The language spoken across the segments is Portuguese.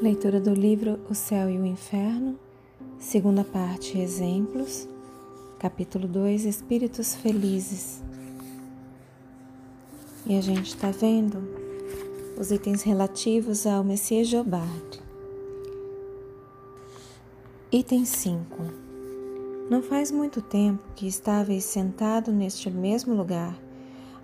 Leitura do livro O Céu e o Inferno, segunda parte Exemplos, capítulo 2 Espíritos Felizes. E a gente está vendo os itens relativos ao Messias Jobard. Item 5. Não faz muito tempo que estáveis sentado neste mesmo lugar.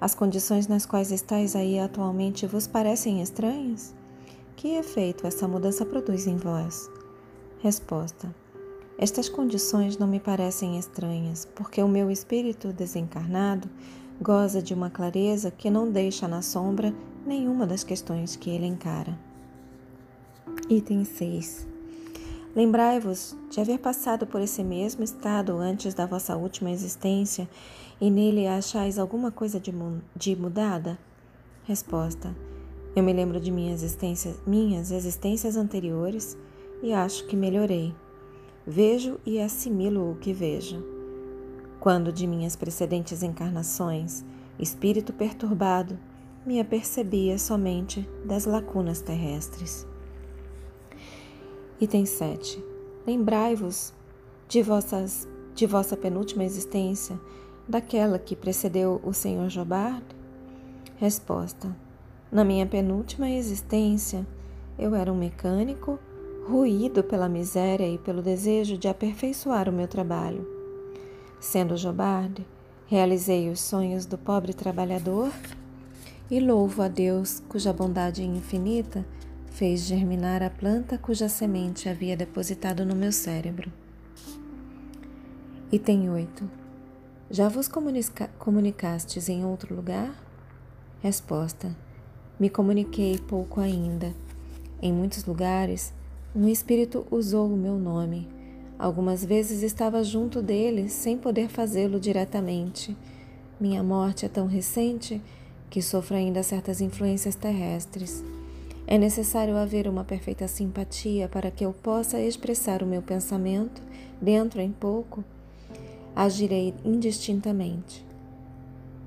As condições nas quais estáis aí atualmente vos parecem estranhas? Que efeito essa mudança produz em vós? Resposta: Estas condições não me parecem estranhas, porque o meu espírito desencarnado goza de uma clareza que não deixa na sombra nenhuma das questões que ele encara. Item 6. Lembrai-vos de haver passado por esse mesmo estado antes da vossa última existência e nele achais alguma coisa de, mudada? Resposta: eu me lembro de minhas existências, minhas existências anteriores e acho que melhorei. Vejo e assimilo o que vejo. Quando de minhas precedentes encarnações, espírito perturbado, me apercebia somente das lacunas terrestres. Item 7. Lembrai-vos de, de vossa penúltima existência, daquela que precedeu o Senhor Jobard? Resposta. Na minha penúltima existência, eu era um mecânico, ruído pela miséria e pelo desejo de aperfeiçoar o meu trabalho. Sendo Jobard, realizei os sonhos do pobre trabalhador e louvo a Deus, cuja bondade infinita fez germinar a planta cuja semente havia depositado no meu cérebro. Item 8. Já vos comunica comunicastes em outro lugar? Resposta: me comuniquei pouco ainda. Em muitos lugares, um espírito usou o meu nome. Algumas vezes estava junto dele sem poder fazê-lo diretamente. Minha morte é tão recente que sofro ainda certas influências terrestres. É necessário haver uma perfeita simpatia para que eu possa expressar o meu pensamento, dentro em pouco, agirei indistintamente.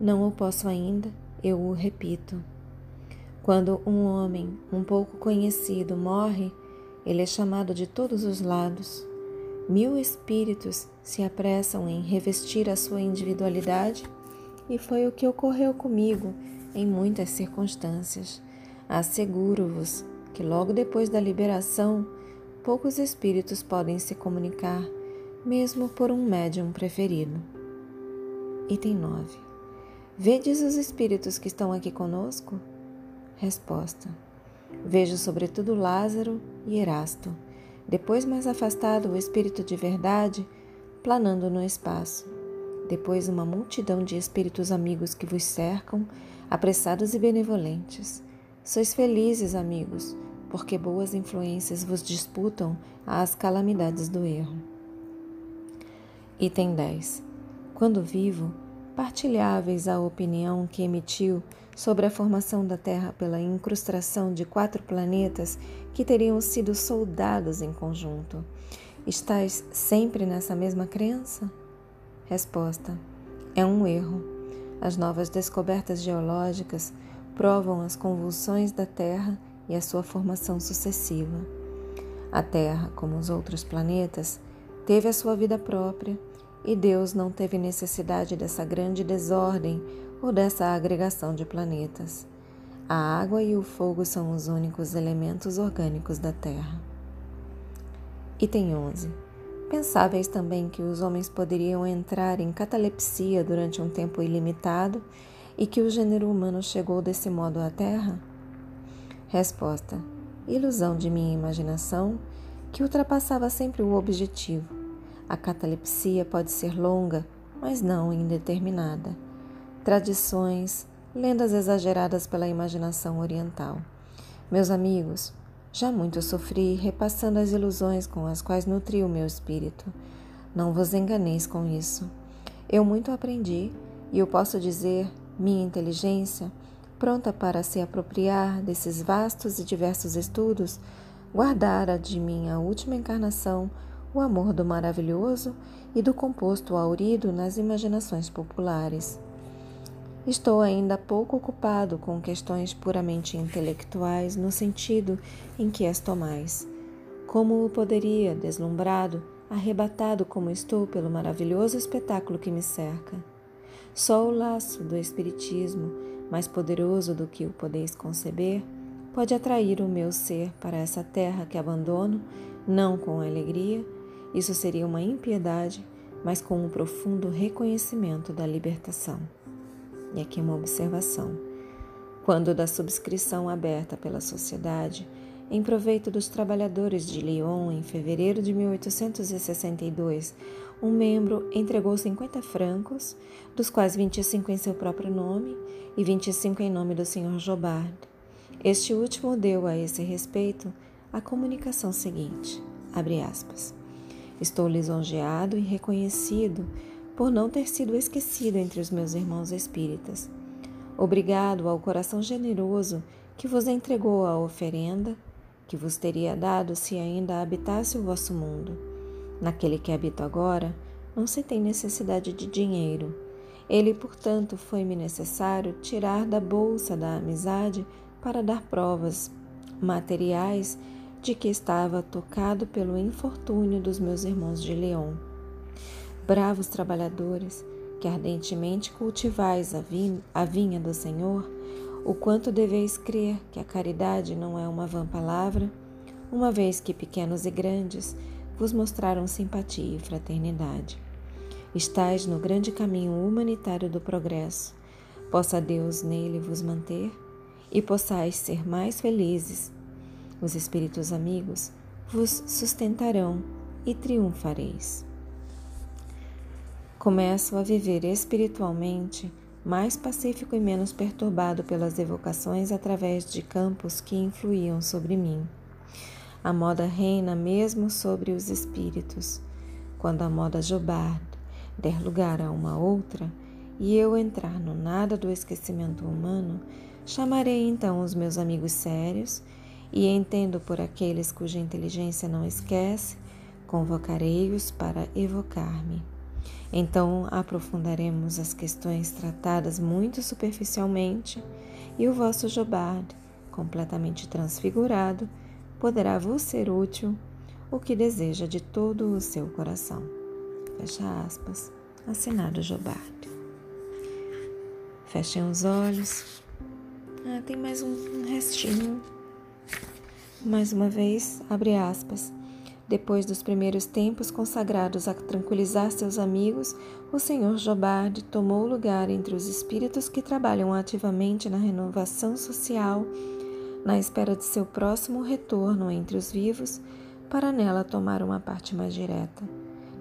Não o posso ainda, eu o repito. Quando um homem um pouco conhecido morre, ele é chamado de todos os lados. Mil espíritos se apressam em revestir a sua individualidade, e foi o que ocorreu comigo em muitas circunstâncias. Asseguro-vos que logo depois da liberação, poucos espíritos podem se comunicar, mesmo por um médium preferido. Item 9. Vedes os espíritos que estão aqui conosco? Resposta: Vejo sobretudo Lázaro e Erasto. Depois, mais afastado, o Espírito de Verdade, planando no espaço. Depois, uma multidão de espíritos amigos que vos cercam, apressados e benevolentes. Sois felizes, amigos, porque boas influências vos disputam às calamidades do erro. Item 10. Quando vivo, partilháveis a opinião que emitiu sobre a formação da Terra pela incrustação de quatro planetas que teriam sido soldados em conjunto. Estás sempre nessa mesma crença? Resposta: É um erro. As novas descobertas geológicas provam as convulsões da Terra e a sua formação sucessiva. A Terra, como os outros planetas, teve a sua vida própria e Deus não teve necessidade dessa grande desordem ou dessa agregação de planetas. A água e o fogo são os únicos elementos orgânicos da Terra. Item 11. Pensáveis também que os homens poderiam entrar em catalepsia durante um tempo ilimitado e que o gênero humano chegou desse modo à Terra? Resposta: ilusão de minha imaginação que ultrapassava sempre o objetivo. A catalepsia pode ser longa, mas não indeterminada tradições, lendas exageradas pela imaginação oriental. Meus amigos, já muito sofri repassando as ilusões com as quais nutri o meu espírito. Não vos enganeis com isso. Eu muito aprendi e eu posso dizer, minha inteligência, pronta para se apropriar desses vastos e diversos estudos, guardara de minha última encarnação o amor do maravilhoso e do composto aurido nas imaginações populares. Estou ainda pouco ocupado com questões puramente intelectuais no sentido em que as tomais. Como o poderia, deslumbrado, arrebatado como estou pelo maravilhoso espetáculo que me cerca? Só o laço do Espiritismo, mais poderoso do que o podeis conceber, pode atrair o meu ser para essa terra que abandono, não com alegria, isso seria uma impiedade, mas com um profundo reconhecimento da libertação. E aqui uma observação. Quando da subscrição aberta pela sociedade, em proveito dos trabalhadores de Lyon em fevereiro de 1862, um membro entregou 50 francos, dos quais 25 em seu próprio nome e 25 em nome do Sr. Jobard. Este último deu a esse respeito a comunicação seguinte: abre aspas. Estou lisonjeado e reconhecido por não ter sido esquecido entre os meus irmãos espíritas. Obrigado ao coração generoso que vos entregou a oferenda que vos teria dado se ainda habitasse o vosso mundo. Naquele que habito agora, não se tem necessidade de dinheiro. Ele, portanto, foi-me necessário tirar da bolsa da amizade para dar provas materiais de que estava tocado pelo infortúnio dos meus irmãos de Leão. Bravos trabalhadores, que ardentemente cultivais a vinha do Senhor, o quanto deveis crer que a caridade não é uma vã palavra, uma vez que pequenos e grandes vos mostraram simpatia e fraternidade. Estais no grande caminho humanitário do progresso. Possa Deus nele vos manter e possais ser mais felizes. Os espíritos amigos vos sustentarão e triunfareis. Começo a viver espiritualmente mais pacífico e menos perturbado pelas evocações através de campos que influíam sobre mim. A moda reina mesmo sobre os espíritos. Quando a moda Jobard der lugar a uma outra e eu entrar no nada do esquecimento humano, chamarei então os meus amigos sérios e, entendo por aqueles cuja inteligência não esquece, convocarei-os para evocar-me. Então aprofundaremos as questões tratadas muito superficialmente e o vosso Jobard, completamente transfigurado, poderá vos ser útil o que deseja de todo o seu coração. Fecha aspas. Assinado Jobard. Fechem os olhos. Ah, tem mais um restinho. Mais uma vez, abre aspas. Depois dos primeiros tempos consagrados a tranquilizar seus amigos, o Senhor Jobard tomou lugar entre os espíritos que trabalham ativamente na renovação social, na espera de seu próximo retorno entre os vivos, para nela tomar uma parte mais direta.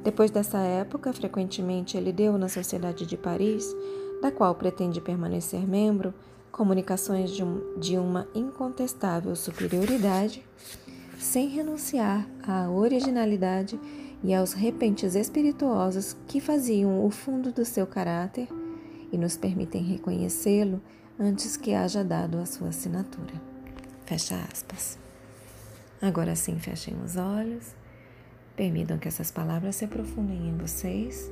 Depois dessa época, frequentemente ele deu na Sociedade de Paris, da qual pretende permanecer membro, comunicações de, um, de uma incontestável superioridade sem renunciar à originalidade e aos repentes espirituosos que faziam o fundo do seu caráter e nos permitem reconhecê-lo antes que haja dado a sua assinatura. Fecha aspas. Agora sim, fechem os olhos, permitam que essas palavras se aprofundem em vocês,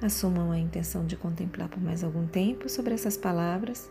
assumam a intenção de contemplar por mais algum tempo sobre essas palavras